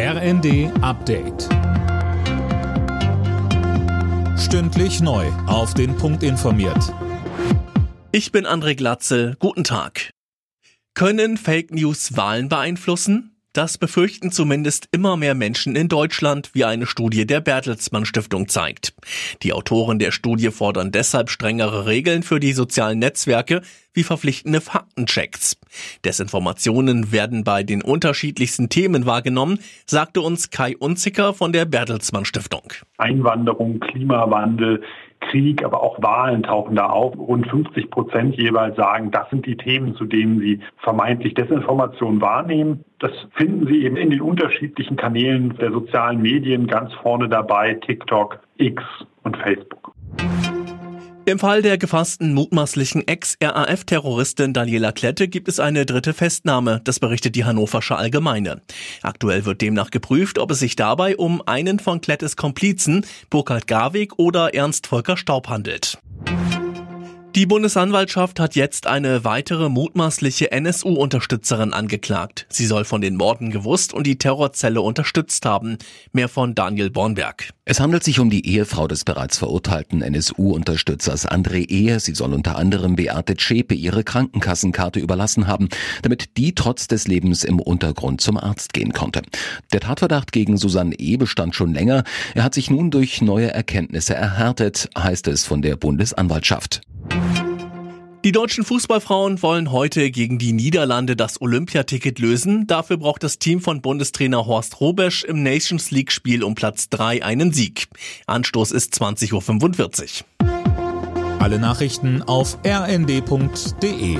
RND Update. Stündlich neu. Auf den Punkt informiert. Ich bin André Glatzel. Guten Tag. Können Fake News Wahlen beeinflussen? Das befürchten zumindest immer mehr Menschen in Deutschland, wie eine Studie der Bertelsmann Stiftung zeigt. Die Autoren der Studie fordern deshalb strengere Regeln für die sozialen Netzwerke wie verpflichtende Faktenchecks. Desinformationen werden bei den unterschiedlichsten Themen wahrgenommen, sagte uns Kai Unzicker von der Bertelsmann Stiftung. Einwanderung, Klimawandel, Krieg, aber auch Wahlen tauchen da auf. Rund 50 Prozent jeweils sagen, das sind die Themen, zu denen sie vermeintlich Desinformation wahrnehmen. Das finden Sie eben in den unterschiedlichen Kanälen der sozialen Medien ganz vorne dabei, TikTok, X und Facebook. Im Fall der gefassten mutmaßlichen Ex-RAF-Terroristin Daniela Klette gibt es eine dritte Festnahme, das berichtet die Hannoversche Allgemeine. Aktuell wird demnach geprüft, ob es sich dabei um einen von Klettes Komplizen, Burkhard Garwig oder Ernst Volker Staub handelt. Die Bundesanwaltschaft hat jetzt eine weitere mutmaßliche NSU-Unterstützerin angeklagt. Sie soll von den Morden gewusst und die Terrorzelle unterstützt haben. Mehr von Daniel Bornberg. Es handelt sich um die Ehefrau des bereits verurteilten NSU-Unterstützers André Ehe. Sie soll unter anderem Beate Zschäpe ihre Krankenkassenkarte überlassen haben, damit die trotz des Lebens im Untergrund zum Arzt gehen konnte. Der Tatverdacht gegen Susanne E. bestand schon länger. Er hat sich nun durch neue Erkenntnisse erhärtet, heißt es von der Bundesanwaltschaft. Die deutschen Fußballfrauen wollen heute gegen die Niederlande das Olympiaticket lösen. Dafür braucht das Team von Bundestrainer Horst Robesch im Nations League Spiel um Platz 3 einen Sieg. Anstoß ist 20.45 Uhr. Alle Nachrichten auf rnd.de